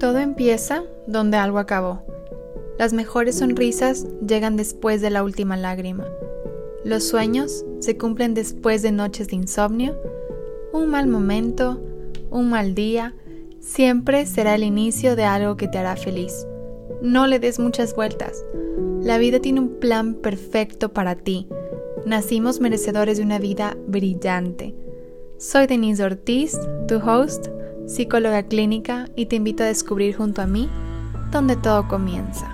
Todo empieza donde algo acabó. Las mejores sonrisas llegan después de la última lágrima. Los sueños se cumplen después de noches de insomnio. Un mal momento, un mal día, siempre será el inicio de algo que te hará feliz. No le des muchas vueltas. La vida tiene un plan perfecto para ti. Nacimos merecedores de una vida brillante. Soy Denise Ortiz, tu host psicóloga clínica, y te invito a descubrir junto a mí donde todo comienza.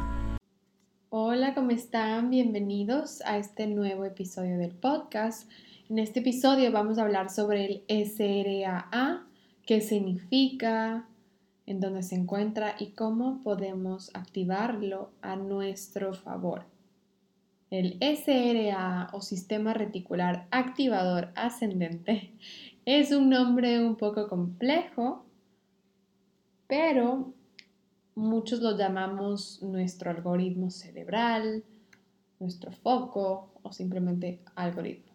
Hola, ¿cómo están? Bienvenidos a este nuevo episodio del podcast. En este episodio vamos a hablar sobre el SRAA, qué significa, en dónde se encuentra y cómo podemos activarlo a nuestro favor. El SRA o Sistema Reticular Activador Ascendente es un nombre un poco complejo pero muchos lo llamamos nuestro algoritmo cerebral, nuestro foco o simplemente algoritmo.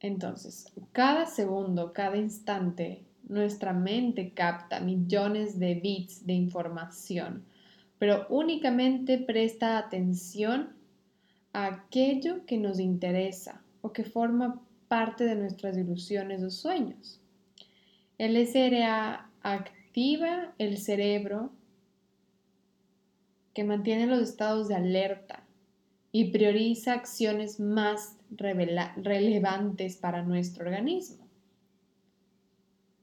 Entonces, cada segundo, cada instante, nuestra mente capta millones de bits de información, pero únicamente presta atención a aquello que nos interesa o que forma parte de nuestras ilusiones o sueños. El SRA activa el cerebro que mantiene los estados de alerta y prioriza acciones más relevantes para nuestro organismo.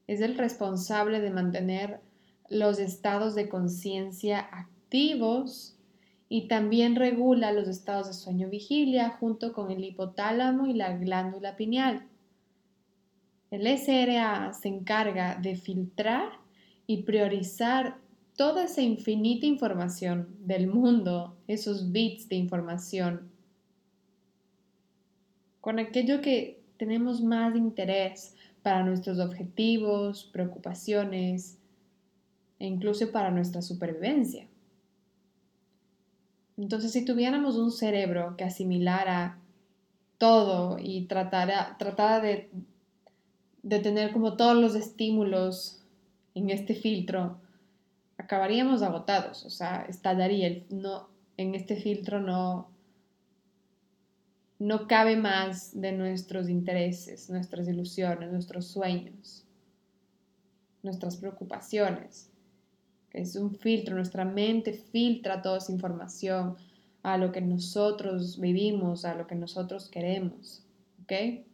Es el responsable de mantener los estados de conciencia activos y también regula los estados de sueño vigilia junto con el hipotálamo y la glándula pineal. El SRA se encarga de filtrar y priorizar toda esa infinita información del mundo, esos bits de información, con aquello que tenemos más interés para nuestros objetivos, preocupaciones e incluso para nuestra supervivencia. Entonces, si tuviéramos un cerebro que asimilara todo y tratara, tratara de de tener como todos los estímulos en este filtro, acabaríamos agotados, o sea, estallaría, el, no, en este filtro no, no cabe más de nuestros intereses, nuestras ilusiones, nuestros sueños, nuestras preocupaciones. Es un filtro, nuestra mente filtra toda esa información a lo que nosotros vivimos, a lo que nosotros queremos. ¿Ok?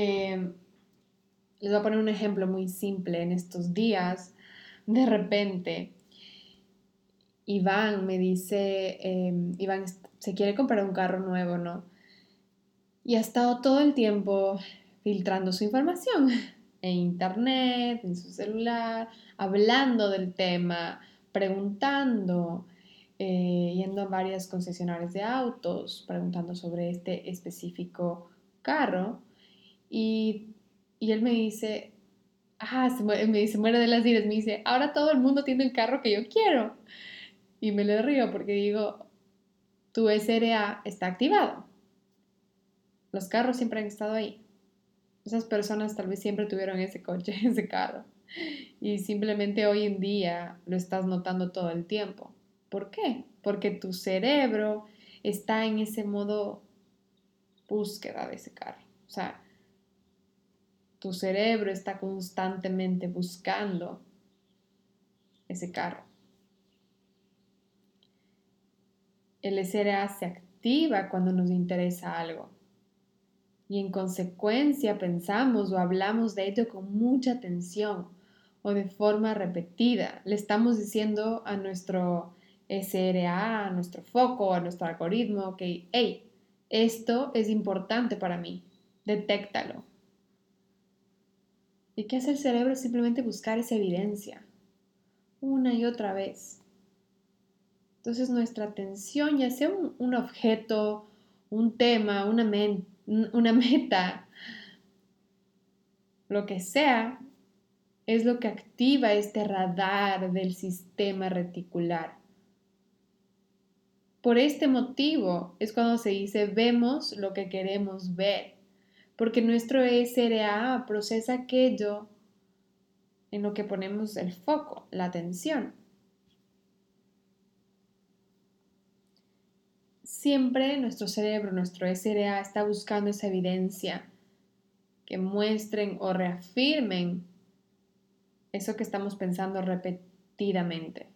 Em, les voy a poner un ejemplo muy simple. En estos días, de repente, Iván me dice, em, Iván se quiere comprar un carro nuevo, ¿no? Y ha estado todo el tiempo filtrando su información en internet, en su celular, hablando del tema, preguntando, eh, yendo a varias concesionarias de autos, preguntando sobre este específico carro. Y, él me dice, ah, se muere, me dice, muere de las iras, me dice, ahora todo el mundo tiene el carro que yo quiero. Y me le río porque digo, tu SRA está activado. Los carros siempre han estado ahí. Esas personas tal vez siempre tuvieron ese coche, ese carro. Y simplemente hoy en día lo estás notando todo el tiempo. ¿Por qué? Porque tu cerebro está en ese modo búsqueda de ese carro. O sea, tu cerebro está constantemente buscando ese carro. El SRA se activa cuando nos interesa algo y en consecuencia pensamos o hablamos de ello con mucha atención o de forma repetida. Le estamos diciendo a nuestro SRA, a nuestro foco, a nuestro algoritmo que, hey, esto es importante para mí, detéctalo, ¿Y qué hace el cerebro? Simplemente buscar esa evidencia, una y otra vez. Entonces nuestra atención, ya sea un, objeto, un tema, una, una meta, lo que sea, es lo que activa este radar del sistema reticular. Por este motivo es cuando se dice vemos lo que queremos ver porque nuestro SRA procesa aquello en lo que ponemos el foco, la atención. Siempre nuestro cerebro, nuestro SRA está buscando esa evidencia que muestren o reafirmen eso que estamos pensando repetidamente.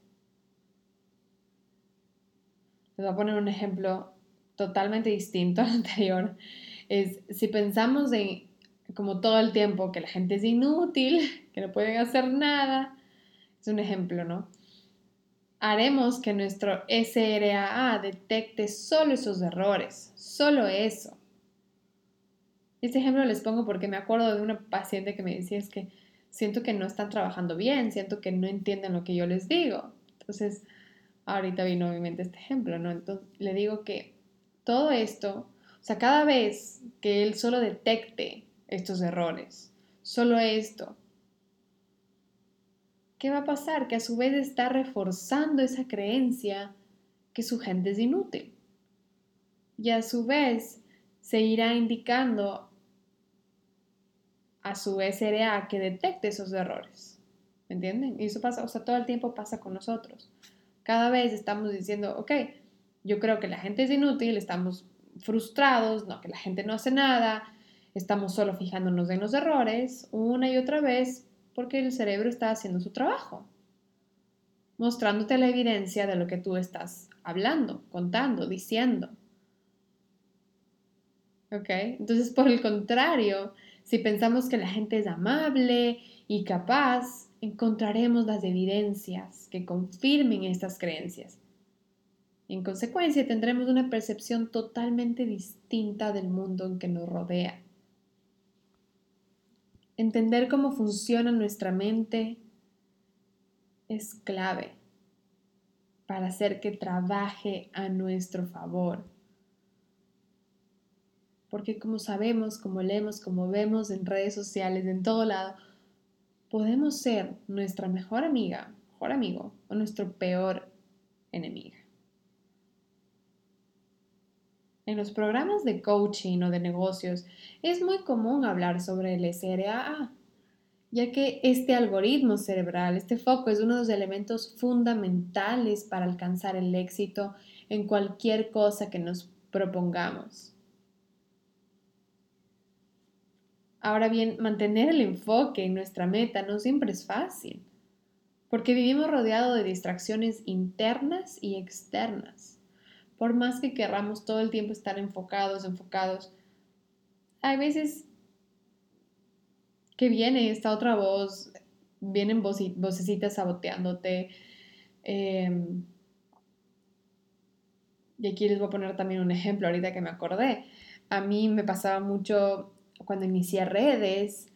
Les voy a poner un ejemplo totalmente distinto al anterior. Es si pensamos en como todo el tiempo que la gente es inútil, que no pueden hacer nada, es un ejemplo, ¿no? haremos que nuestro SRAA detecte solo esos errores, solo eso. Este ejemplo les pongo porque me acuerdo de una paciente que me decía es que siento que no están trabajando bien, siento que no entienden lo que yo les digo. Entonces, ahorita vino obviamente este ejemplo, ¿no? Entonces, le digo que todo esto, o sea, cada vez que él solo detecte estos errores, solo esto, ¿qué va a pasar? Que a su vez está reforzando esa creencia que su gente es inútil. Y a su vez se irá indicando a su SRA que detecte esos errores. ¿Me entienden? Y eso pasa, o sea, todo el tiempo pasa con nosotros. Cada vez estamos diciendo, ok, yo creo que la gente es inútil, estamos frustrados, no, que la gente no hace nada, estamos solo fijándonos en los errores una y otra vez porque el cerebro está haciendo su trabajo, mostrándote la evidencia de lo que tú estás hablando, contando, diciendo. ¿Ok? Entonces, por el contrario, si pensamos que la gente es amable y capaz, encontraremos las evidencias que confirmen estas creencias. En consecuencia, tendremos una percepción totalmente distinta del mundo en que nos rodea. Entender cómo funciona nuestra mente es clave para hacer que trabaje a nuestro favor. Porque como sabemos, como leemos, como vemos en redes sociales, en todo lado, podemos ser nuestra mejor amiga, mejor amigo o nuestro peor enemiga. En los programas de coaching o de negocios es muy común hablar sobre el SRAA, ya que este algoritmo cerebral, este foco es uno de los elementos fundamentales para alcanzar el éxito en cualquier cosa que nos propongamos. Ahora bien, mantener el enfoque en nuestra meta no siempre es fácil, porque vivimos rodeados de distracciones internas y externas por más que querramos todo el tiempo estar enfocados, enfocados, hay veces que viene esta otra voz, vienen vocecitas saboteándote. Em, y aquí les voy a poner también un ejemplo ahorita que me acordé. A mí me pasaba mucho cuando inicié redes,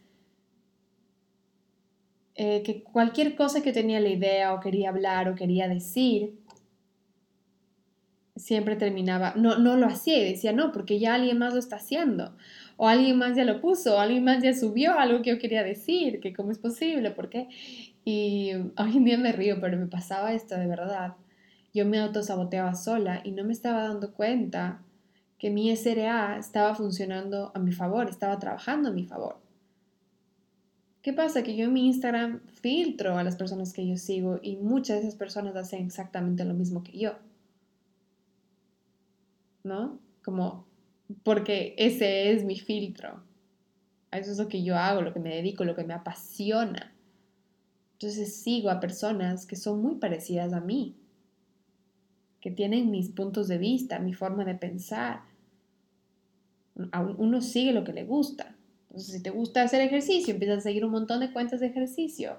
eh, que cualquier cosa que tenía la idea o quería hablar o quería decir, siempre terminaba, no, no lo hacía y decía, no, porque ya alguien más lo está haciendo, o alguien más ya lo puso, o alguien más ya subió algo que yo quería decir, que cómo es posible, ¿por qué? Y hoy en día me río, pero me pasaba esto de verdad. Yo me autosaboteaba sola y no me estaba dando cuenta que mi SRA estaba funcionando a mi favor, estaba trabajando a mi favor. ¿Qué pasa? Que yo en mi Instagram filtro a las personas que yo sigo y muchas de esas personas hacen exactamente lo mismo que yo. ¿No? Como, porque ese es mi filtro. Eso es lo que yo hago, lo que me dedico, lo que me apasiona. Entonces sigo a personas que son muy parecidas a mí, que tienen mis puntos de vista, mi forma de pensar. Uno sigue lo que le gusta. Entonces, si te gusta hacer ejercicio, empiezas a seguir un montón de cuentas de ejercicio.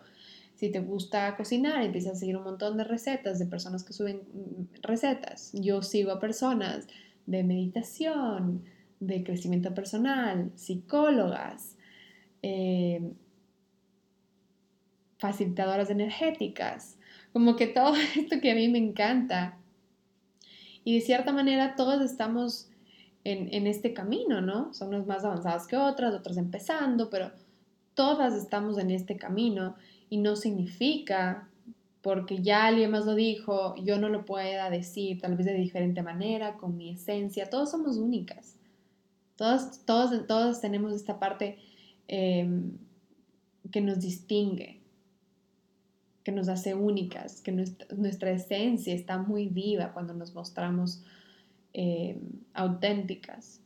Si te gusta cocinar, empiezas a seguir un montón de recetas de personas que suben mm, recetas. Yo sigo a personas de meditación, de crecimiento personal, psicólogas, eh, facilitadoras energéticas, como que todo esto que a mí me encanta. Y de cierta manera todos estamos en, en este camino, ¿no? Son unas más avanzadas que otras, otras empezando, pero todas estamos en este camino y no significa porque ya alguien más lo dijo, yo no lo pueda decir tal vez de diferente manera, con mi esencia, todos somos únicas. Todos, todos, todos tenemos esta parte em, que nos distingue. que nos hace únicas, que nuestra, esencia está muy viva cuando nos mostramos eh, auténticas.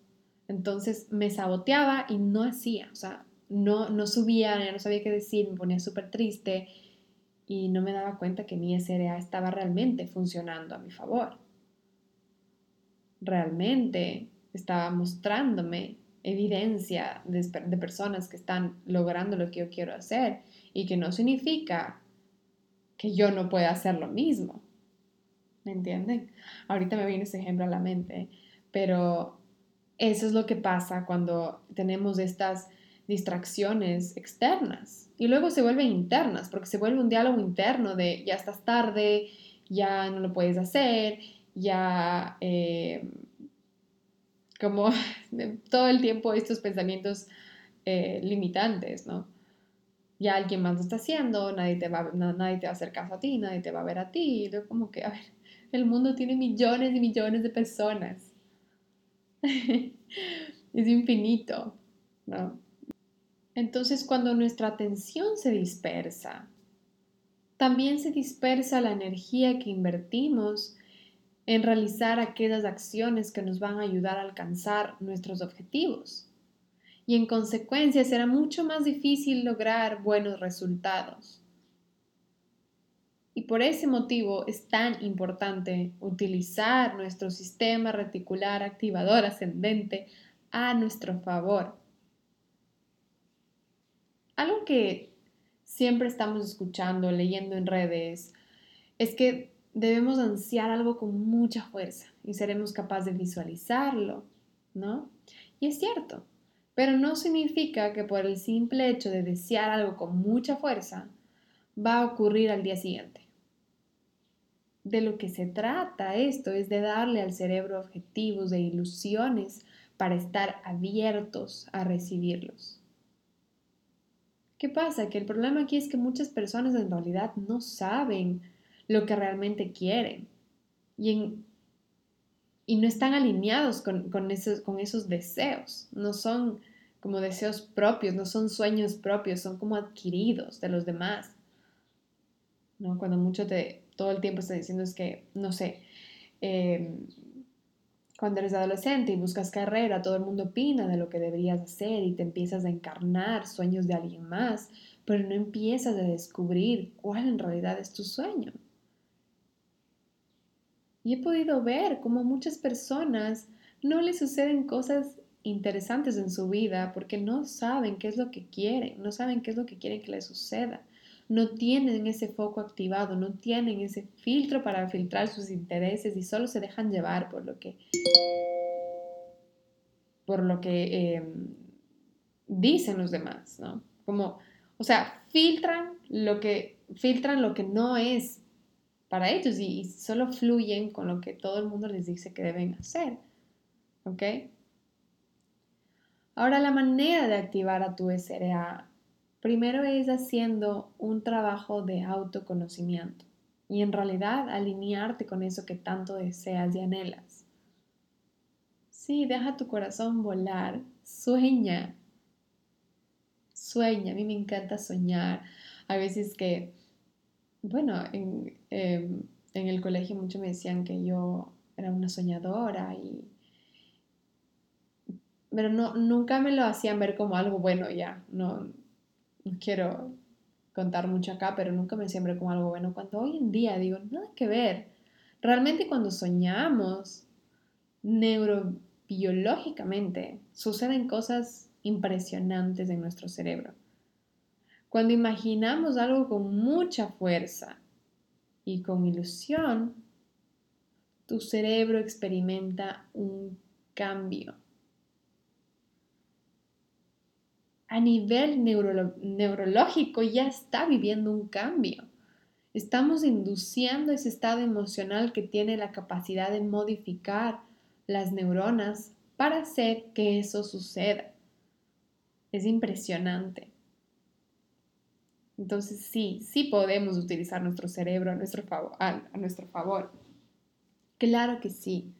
Entonces me saboteaba y no hacía, o sea, no, no subía, no sabía qué decir, me ponía súper triste y no me daba cuenta que mi SRA estaba realmente funcionando a mi favor. Realmente estaba mostrándome evidencia de, de, personas que están logrando lo que yo quiero hacer y que no significa que yo no pueda hacer lo mismo. ¿Me entienden? Ahorita me viene ese ejemplo a la mente, pero eso es lo que pasa cuando tenemos estas distracciones externas y luego se vuelven internas, porque se vuelve un diálogo interno de ya estás tarde, ya no lo puedes hacer, ya eh, como todo el tiempo estos pensamientos eh, limitantes, ¿no? Ya alguien más lo está haciendo, nadie te, va, nadie te va a hacer caso a ti, nadie te va a ver a ti, y como que, a ver, el mundo tiene millones y millones de personas es infinito, ¿no? Entonces, cuando nuestra atención se dispersa, también se dispersa la energía que invertimos en realizar aquellas acciones que nos van a ayudar a alcanzar nuestros objetivos. Y en consecuencia será mucho más difícil lograr buenos resultados. Y por ese motivo es tan importante utilizar nuestro sistema reticular activador ascendente a nuestro favor. Algo que siempre estamos escuchando, leyendo en redes, es que debemos ansiar algo con mucha fuerza y seremos capaces de visualizarlo, ¿no? Y es cierto, pero no significa que por el simple hecho de desear algo con mucha fuerza va a ocurrir al día siguiente de lo que se trata esto es de darle al cerebro objetivos de ilusiones para estar abiertos a recibirlos. ¿Qué pasa? Que el problema aquí es que muchas personas en realidad no saben lo que realmente quieren y, no están alineados con, con, esos, con esos deseos. No son como deseos propios, no son sueños propios, son como adquiridos de los demás. ¿no? Cuando mucho te, todo el tiempo está diciendo es que, no sé, em, cuando eres adolescente y buscas carrera, todo el mundo opina de lo que deberías hacer y te empiezas a encarnar sueños de alguien más, pero no empiezas a descubrir cuál en realidad es tu sueño. Y he podido ver cómo muchas personas no les suceden cosas interesantes en su vida porque no saben qué es lo que quieren, no saben qué es lo que quieren que les suceda no tienen ese foco activado, no tienen ese filtro para filtrar sus intereses y solo se dejan llevar por lo que, por lo que em, dicen los demás, ¿no? Como, o sea, filtran lo que, filtran lo que no es para ellos y, y solo fluyen con lo que todo el mundo les dice que deben hacer, ¿ok? Ahora la manera de activar a tu SRA Primero es haciendo un trabajo de autoconocimiento y en realidad alinearte con eso que tanto deseas y anhelas. Sí, deja tu corazón volar, sueña, sueña, a mí me encanta soñar. A veces que, bueno, en, em, en el colegio muchos me decían que yo era una soñadora y pero no, nunca me lo hacían ver como algo bueno ya, no, no quiero contar mucho acá, pero nunca me siempre como algo bueno. Cuando hoy en día digo, nada que ver. Realmente cuando soñamos neurobiológicamente suceden cosas impresionantes en nuestro cerebro. Cuando imaginamos algo con mucha fuerza y con ilusión, tu cerebro experimenta un cambio a nivel neurológico ya está viviendo un cambio. Estamos induciendo ese estado emocional que tiene la capacidad de modificar las neuronas para hacer que eso suceda. Es impresionante. Entonces sí, sí podemos utilizar nuestro cerebro a nuestro favor. Claro que sí.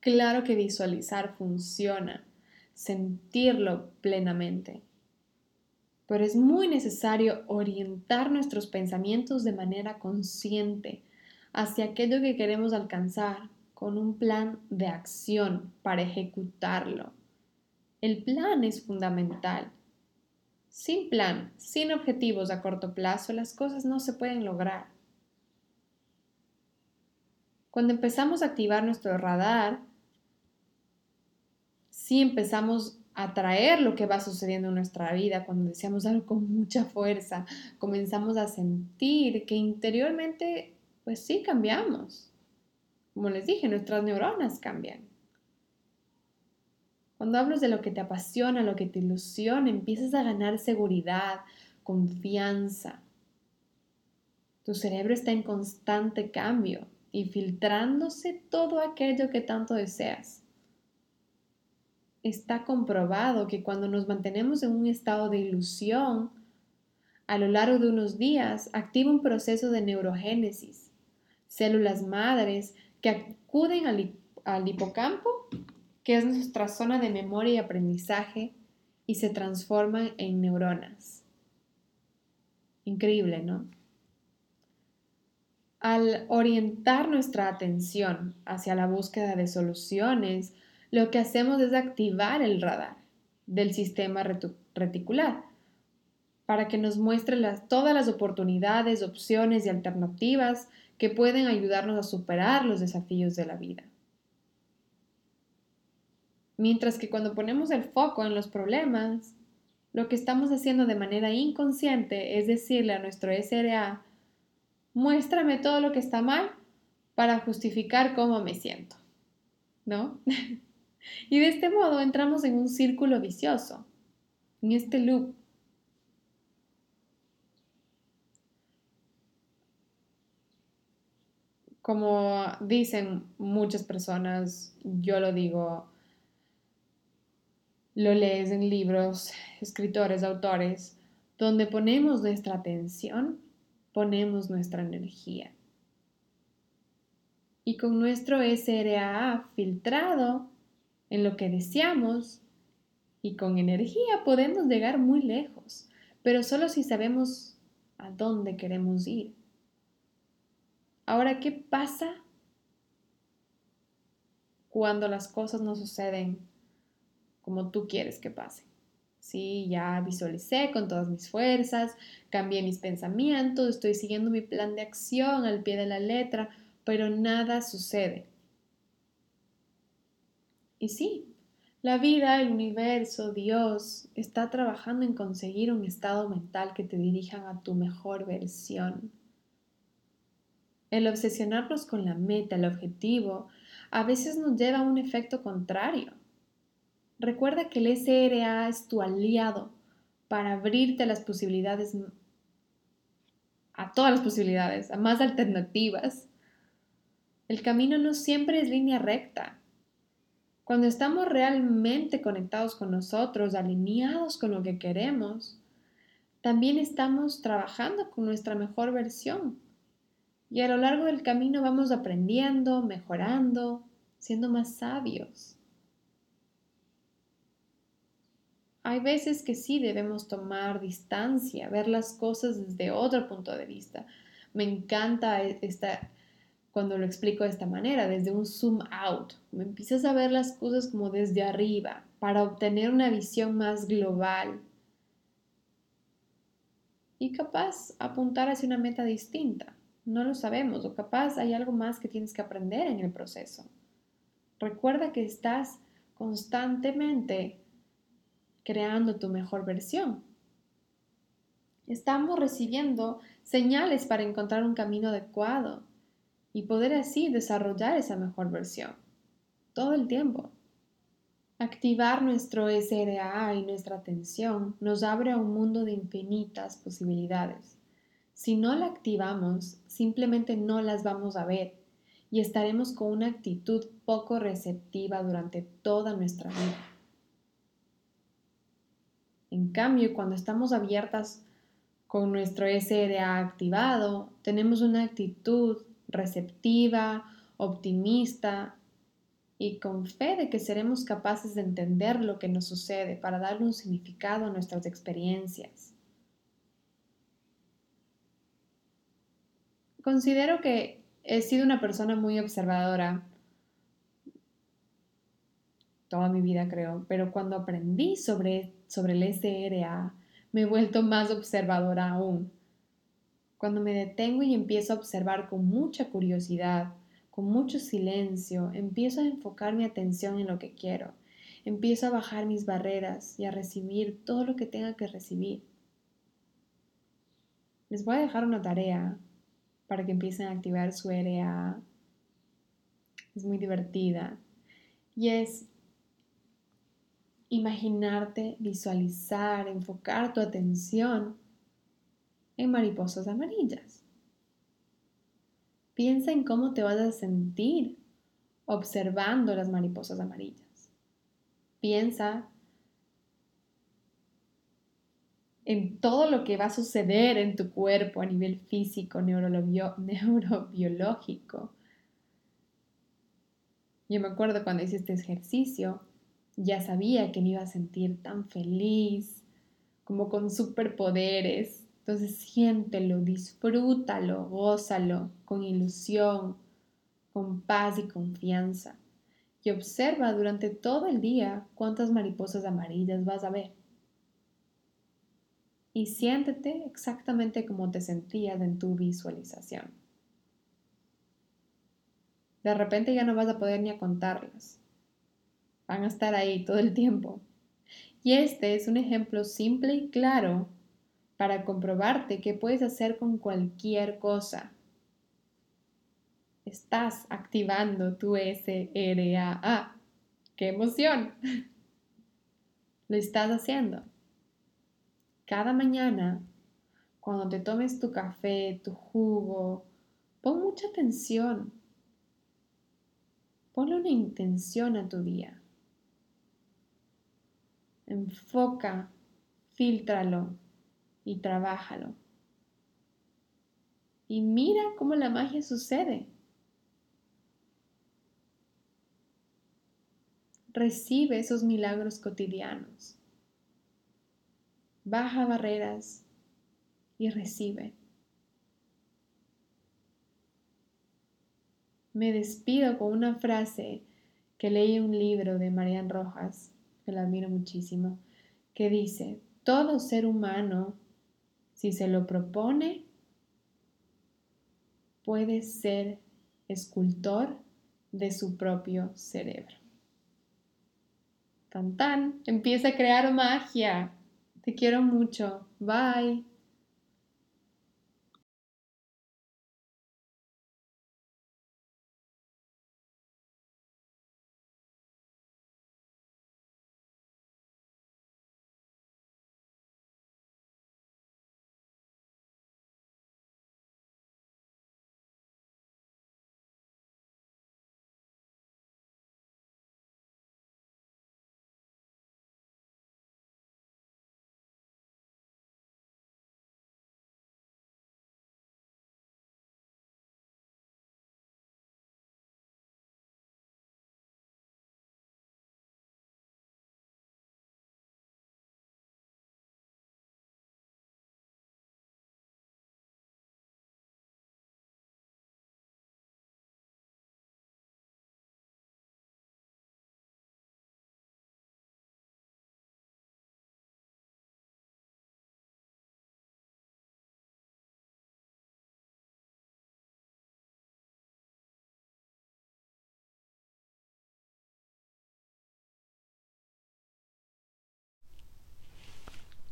Claro que visualizar funciona sentirlo plenamente. pero es muy necesario orientar nuestros pensamientos de manera consciente hacia aquello que queremos alcanzar con un plan de acción para ejecutarlo. El plan es fundamental. Sin plan, sin objetivos a corto plazo, las cosas no se pueden lograr. Cuando empezamos a activar nuestro radar, sí empezamos a traer lo que va sucediendo en nuestra vida, cuando deseamos algo con mucha fuerza, comenzamos a sentir que interiormente, pues sí cambiamos. Como les dije, nuestras neuronas cambian. Cuando hablas de lo que te apasiona, lo que te ilusiona, empiezas a ganar seguridad, confianza. Tu cerebro está en constante cambio y filtrándose todo aquello que tanto deseas. Está comprobado que cuando nos mantenemos en un estado de ilusión, a lo largo de unos días activa un proceso de neurogénesis. Células madres que acuden al, hipocampo, que es nuestra zona de memoria y aprendizaje, y se transforman en neuronas. Increíble, ¿no? Al orientar nuestra atención hacia la búsqueda de soluciones, lo que hacemos es activar el radar del sistema reticular para que nos muestre todas las oportunidades, opciones y alternativas que pueden ayudarnos a superar los desafíos de la vida. Mientras que cuando ponemos el foco en los problemas, lo que estamos haciendo de manera inconsciente es decirle a nuestro SRA, muéstrame todo lo que está mal para justificar cómo me siento. ¿No? y de este modo entramos en un círculo vicioso, en este loop como dicen muchas personas, yo lo digo, lo lees en libros, escritores, autores, donde ponemos nuestra atención, ponemos nuestra energía. Y con nuestro SRAA filtrado en lo que deseamos y con energía podemos llegar muy lejos, pero solo si sabemos a dónde queremos ir. Ahora, ¿qué pasa cuando las cosas no suceden como tú quieres que pase? Sí, ya visualicé con todas mis fuerzas, cambié mis pensamientos, estoy siguiendo mi plan de acción al pie de la letra, pero nada sucede. Y sí, la vida, el universo, Dios está trabajando en conseguir un estado mental que te dirijan a tu mejor versión. El obsesionarnos con la meta, el objetivo, a veces nos lleva a un efecto contrario. Recuerda que el SRA es tu aliado para abrirte las posibilidades, a todas las posibilidades, a más alternativas. El camino no siempre es línea recta. Cuando estamos realmente conectados con nosotros, alineados con lo que queremos, también estamos trabajando con nuestra mejor versión y a lo largo del camino vamos aprendiendo, mejorando, siendo más sabios. Hay veces que sí debemos tomar distancia, ver las cosas desde otro punto de vista. Me encanta e-, esta, cuando lo explico de esta manera, desde un zoom out. Me empiezas a ver las cosas como desde arriba para obtener una visión más global y capaz apuntar hacia una meta distinta. No lo sabemos o capaz hay algo más que tienes que aprender en el proceso. Recuerda que estás constantemente creando tu mejor versión. Estamos recibiendo señales para encontrar un camino adecuado y poder así desarrollar esa mejor versión todo el tiempo. Activar nuestro SRA y nuestra atención nos abre a un mundo de infinitas posibilidades. Si no la activamos, simplemente no las vamos a ver y estaremos con una actitud poco receptiva durante toda nuestra vida. En cambio, cuando estamos abiertas con nuestro SRA activado, tenemos una actitud receptiva, optimista y con fe de que seremos capaces de entender lo que nos sucede para darle un significado a nuestras experiencias. Considero que he sido una persona muy observadora toda mi vida creo, pero cuando aprendí sobre, sobre el SRA, me he vuelto más observadora aún. Cuando me detengo y empiezo a observar con mucha curiosidad, con mucho silencio, empiezo a enfocar mi atención en lo que quiero, empiezo a bajar mis barreras y a recibir todo lo que tenga que recibir. Les voy a dejar una tarea para que empiecen a activar su RA. Es muy divertida. Y es imaginarte, visualizar, enfocar tu atención en mariposas amarillas. Piensa en cómo te vas a sentir observando las mariposas amarillas. Piensa en todo lo que va a suceder en tu cuerpo a nivel físico, neurobiológico. Yo me acuerdo cuando hice este ejercicio, ya sabía que me iba a sentir tan feliz, como con superpoderes. Entonces siéntelo, disfrútalo, gózalo con ilusión, con paz y confianza. Y observa durante todo el día cuántas mariposas amarillas vas a ver. Y siéntete exactamente como te sentías en tu visualización. De repente ya no vas a poder ni a contarlas van a estar ahí todo el tiempo. Y este es un ejemplo simple y claro para comprobarte que puedes hacer con cualquier cosa. Estás activando tu SRAA. ¡Qué emoción! Lo estás haciendo. Cada mañana, cuando te tomes tu café, tu jugo, pon mucha atención. Ponle una intención a tu día enfoca, filtralo y trabájalo. Y mira cómo la magia sucede. Recibe esos milagros cotidianos. Baja barreras y recibe. Me despido con una frase que leí en un libro de Marian Rojas que la admiro muchísimo, que dice, todo ser humano, si se lo propone, puede ser escultor de su propio cerebro. Tan tan, empieza a crear magia. Te quiero mucho. Bye.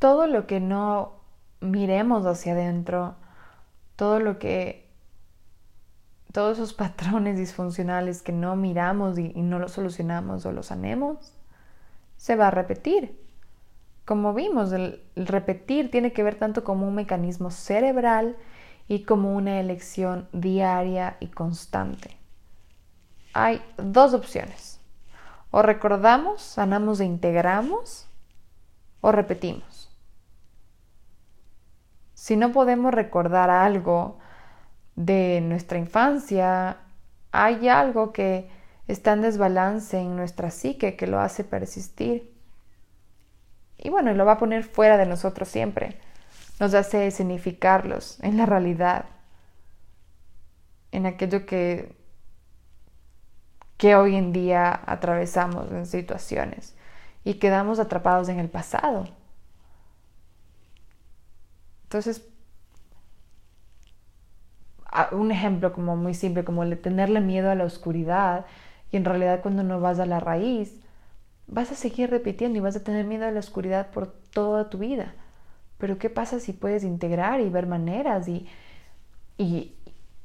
Todo lo que no miremos hacia adentro, todo lo que, todos esos patrones disfuncionales que no miramos y, no los solucionamos o los sanemos, se va a repetir. Como vimos, el, el repetir tiene que ver tanto como un mecanismo cerebral y como una elección diaria y constante. Hay dos opciones. O recordamos, sanamos e integramos, o repetimos. Si no podemos recordar algo de nuestra infancia, hay algo que está en desbalance en nuestra psique que lo hace persistir. Y bueno, lo va a poner fuera de nosotros siempre. Nos hace significarlos en la realidad. en aquello que, que hoy en día atravesamos en situaciones y quedamos atrapados en el pasado. Entonces, un ejemplo como muy simple, como tenerle miedo a la oscuridad, y en realidad cuando no vas a la raíz, vas a seguir repitiendo y vas a tener miedo a la oscuridad por toda tu vida. Pero ¿qué pasa si puedes integrar y ver maneras y, y,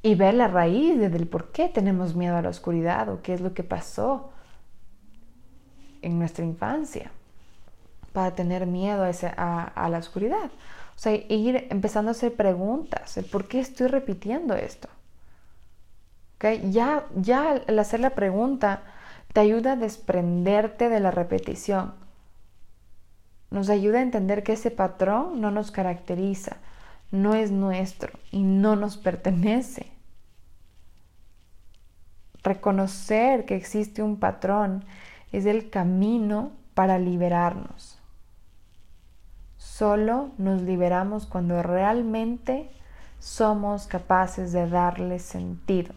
y ver la raíz del por qué tenemos miedo a la oscuridad o qué es lo que pasó en nuestra infancia para tener miedo a, a la oscuridad? O sea, ir empezando a hacer preguntas, por qué estoy repitiendo esto. ¿Okay? Ya, ya al hacer la pregunta te ayuda a desprenderte de la repetición. Nos ayuda a entender que ese patrón no nos caracteriza, no es nuestro y no nos pertenece. Reconocer que existe un patrón es el camino para liberarnos. Solo nos liberamos cuando realmente somos capaces de darle sentido.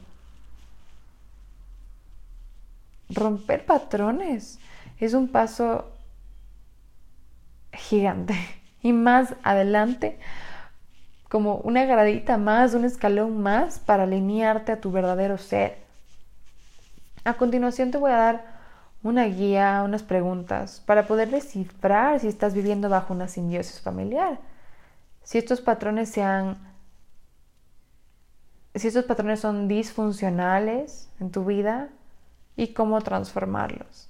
Romper patrones es un paso gigante y más adelante como una gradita más, un escalón más para alinearte a tu verdadero ser. A continuación te voy a dar una guía, unas preguntas para poder descifrar si estás viviendo bajo una simbiosis familiar. Si estos patrones sean si estos patrones son disfuncionales en tu vida y cómo transformarlos.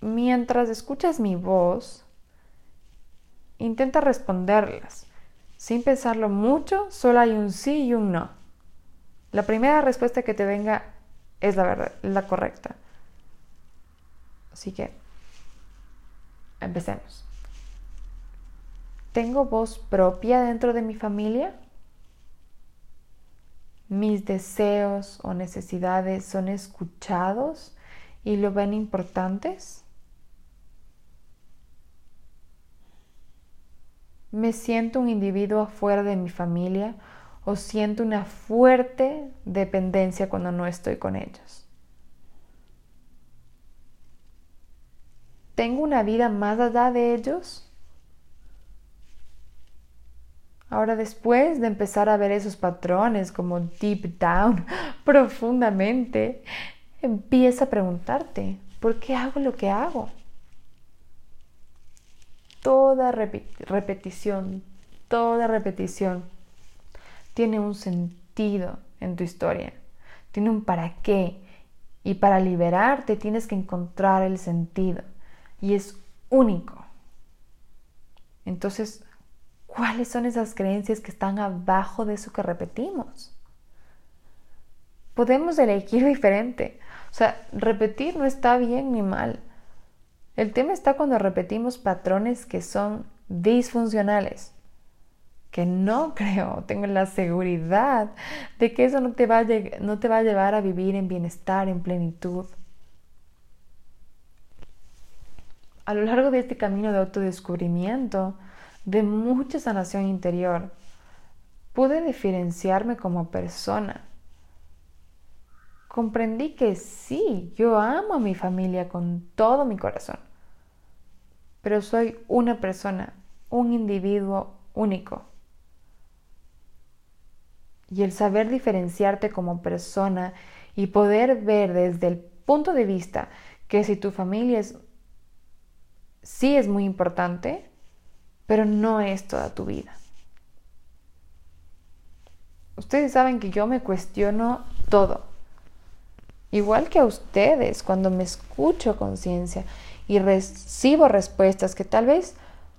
Mientras escuchas mi voz, intenta responderlas. Sin pensarlo mucho, solo hay un sí y un no. La primera respuesta que te venga es la verdad, la correcta. Así que empecemos. ¿Tengo voz propia dentro de mi familia? ¿Mis deseos o necesidades son escuchados y lo ven importantes? ¿Me siento un individuo afuera de mi familia o siento una fuerte dependencia cuando no estoy con ellos? ¿Tengo una vida más allá de ellos? Ahora después de empezar a ver esos patrones como deep down, profundamente, empieza a preguntarte, ¿por qué hago lo que hago? Toda repetición, toda repetición tiene un sentido en tu historia, tiene un para qué. Y para liberarte tienes que encontrar el sentido y es único. Entonces, ¿cuáles son esas creencias que están abajo de eso que repetimos? Podemos elegir diferente. O sea, repetir no está bien ni mal. El tema está cuando repetimos patrones que son disfuncionales, que no creo, tengo la seguridad de que eso no te va a, no te va a llevar a vivir en bienestar, en plenitud. A lo largo de este camino de autodescubrimiento, de mucha sanación interior, pude diferenciarme como persona. Comprendí que sí, yo amo a mi familia con todo mi corazón, pero soy una persona, un individuo único. Y el saber diferenciarte como persona y poder ver desde el punto de vista que si tu familia es sí es muy importante, pero no es toda tu vida. Ustedes saben que yo me cuestiono todo. Igual que a ustedes, cuando me escucho conciencia y recibo respuestas que tal vez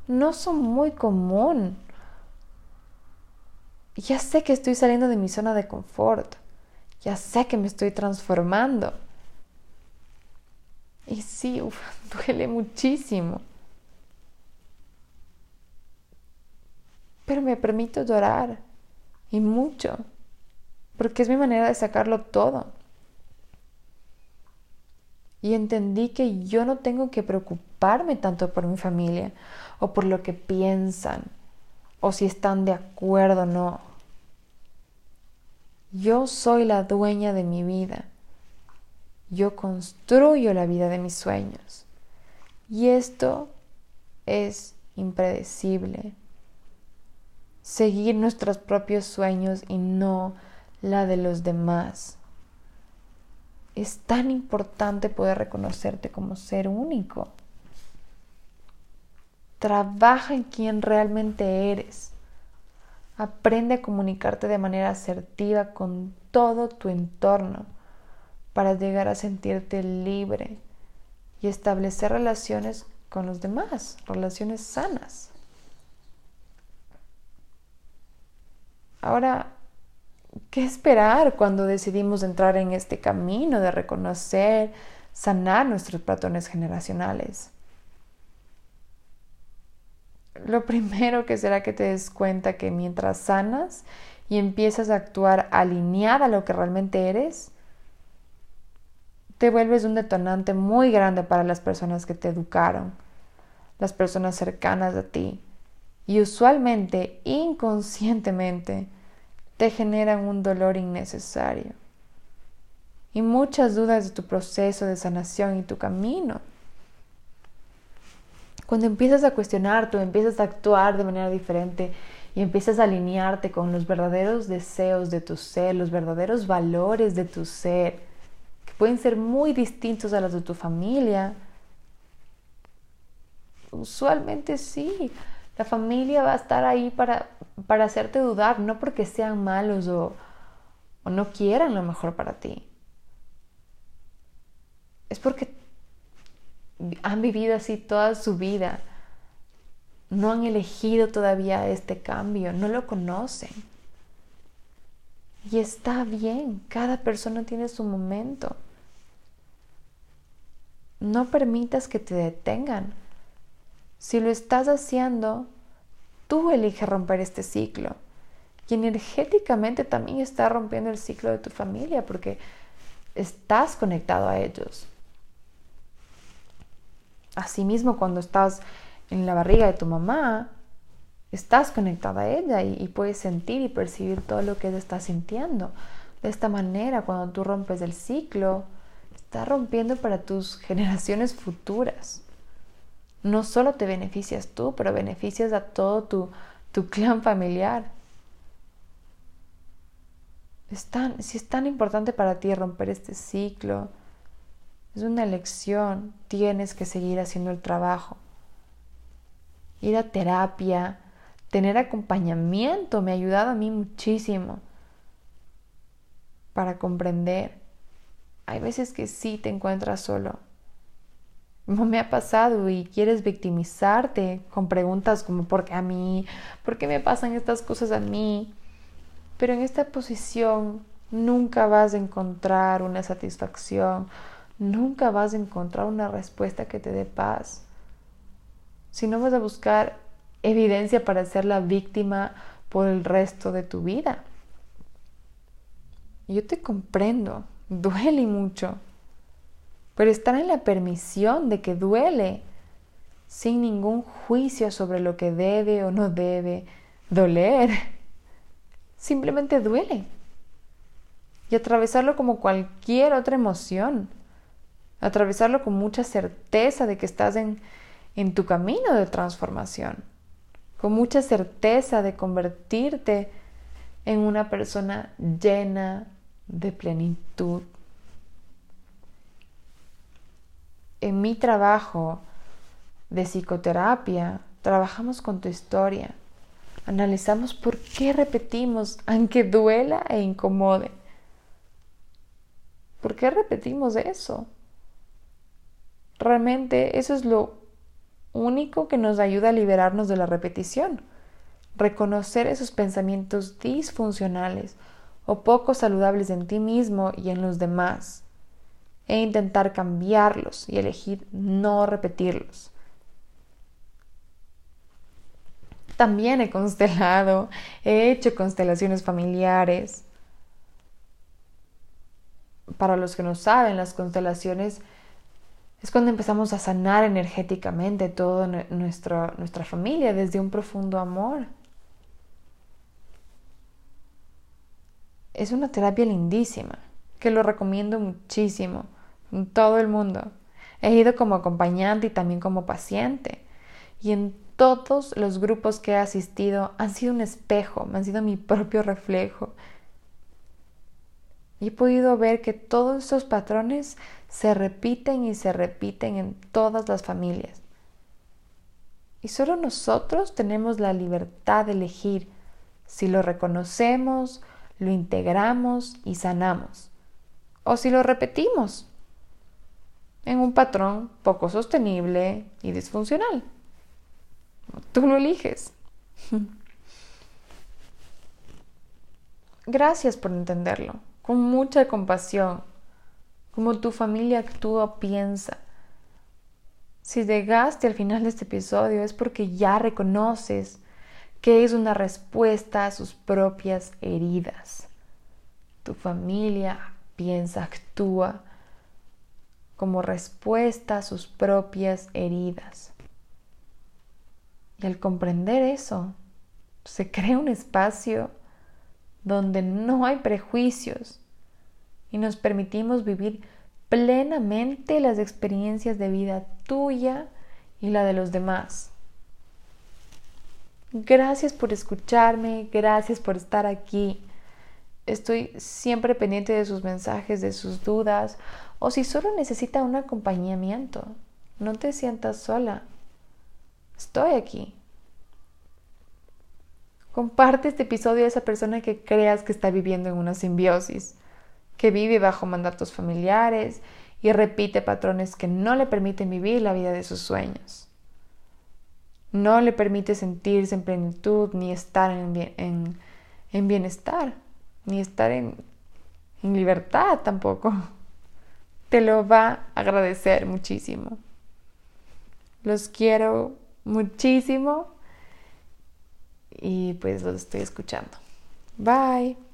no son muy común. Ya sé que estoy saliendo de mi zona de confort. Ya sé que me estoy transformando. Y sí, duele muchísimo. Pero me permito llorar. Y mucho. Porque es mi manera de sacarlo todo. Y entendí que yo no tengo que preocuparme tanto por mi familia o por lo que piensan o si están de acuerdo o no. Yo soy la dueña de mi vida. Yo construyo la vida de mis sueños. Y esto es impredecible. Seguir nuestros propios sueños y no la de los demás. Es tan importante poder reconocerte como ser único. Trabaja en quien realmente eres. Aprende a comunicarte de manera asertiva con todo tu entorno para llegar a sentirte libre y establecer relaciones con los demás, relaciones sanas. Ahora, ¿qué esperar cuando decidimos entrar en este camino de reconocer, sanar nuestros patrones generacionales? lo primero que será que te des cuenta que mientras sanas y empiezas a actuar alineada a lo que realmente eres, te vuelves un detonante muy grande para las personas que te educaron, las personas cercanas a ti, y usualmente, inconscientemente, te generan un dolor innecesario y muchas dudas de tu proceso de sanación y tu camino. Cuando empiezas a cuestionar, tú empiezas a actuar de manera diferente y empiezas a alinearte con los verdaderos deseos de tu ser, los verdaderos valores de tu ser, pueden ser muy distintos a los de tu familia. Usualmente sí, la familia va a estar ahí para, para hacerte dudar, no porque sean malos o, o no quieran lo mejor para ti. Es porque han vivido así toda su vida, no han elegido todavía este cambio, no lo conocen. Y está bien, cada persona tiene su momento. No permitas que te detengan. Si lo estás haciendo, tú eliges romper este ciclo. Y energéticamente también está rompiendo el ciclo de tu familia porque estás conectado a ellos. Asimismo, cuando estás en la barriga de tu mamá, estás conectada a ella y, puedes sentir y percibir todo lo que ella está sintiendo. De esta manera, cuando tú rompes el ciclo, estás rompiendo para tus generaciones futuras. No solo te beneficias tú, pero beneficias a todo tu, tu clan familiar. Es si es tan importante para ti romper este ciclo, es una elección, tienes que seguir haciendo el trabajo. Ir a terapia, tener acompañamiento me ha ayudado a mí muchísimo para comprender. Hay veces que sí te encuentras solo. No me ha pasado y quieres victimizarte con preguntas como ¿por qué a mí? ¿Por qué me pasan estas cosas a mí? Pero en esta posición nunca vas a encontrar una satisfacción, nunca vas a encontrar una respuesta que te dé paz. Si no vas a buscar evidencia para ser la víctima por el resto de tu vida. Yo te comprendo, duele mucho, pero estar en la permisión de que duele, sin ningún juicio sobre lo que debe o no debe doler, simplemente duele. Y atravesarlo como cualquier otra emoción atravesarlo con mucha certeza de que estás en, en tu camino de transformación, con mucha certeza de convertirte en una persona llena de plenitud. En mi trabajo de psicoterapia, trabajamos con tu historia, analizamos por qué repetimos, aunque duela e incomode. ¿Por qué repetimos eso? Realmente eso es lo único que nos ayuda a liberarnos de la repetición. Reconocer esos pensamientos disfuncionales o poco saludables en ti mismo y en los demás. E intentar cambiarlos y elegir no repetirlos. También he constelado, he hecho constelaciones familiares. Para los que no saben, las constelaciones es cuando empezamos a sanar energéticamente toda nuestra, nuestra familia desde un profundo amor. Es una terapia lindísima, que lo recomiendo muchísimo, en todo el mundo. He ido como acompañante y también como paciente. Y en todos los grupos que he asistido han sido un espejo, han sido mi propio reflejo. Y he podido ver que todos estos patrones se repiten y se repiten en todas las familias. Y solo nosotros tenemos la libertad de elegir si lo reconocemos, lo integramos y sanamos, o si lo repetimos en un patrón poco sostenible y disfuncional. Tú lo eliges. Gracias por entenderlo, con mucha compasión, como tu familia actúa piensa. Si llegaste al final de este episodio es porque ya reconoces que es una respuesta a sus propias heridas. Tu familia piensa, actúa como respuesta a sus propias heridas. Y al comprender eso, se crea un espacio donde no hay prejuicios y nos permitimos vivir plenamente las experiencias de vida tuya y la de los demás. Gracias por escucharme, gracias por estar aquí. Estoy siempre pendiente de sus mensajes, de sus dudas o si solo necesita un acompañamiento. No te sientas sola. Estoy aquí. Comparte este episodio a esa persona que creas que está viviendo en una simbiosis, que vive bajo mandatos familiares y repite patrones que no le permiten vivir la vida de sus sueños no le permite sentirse en plenitud, ni estar en, bienestar, ni estar en, en libertad tampoco. Te lo va a agradecer muchísimo. Los quiero muchísimo y pues los estoy escuchando. Bye.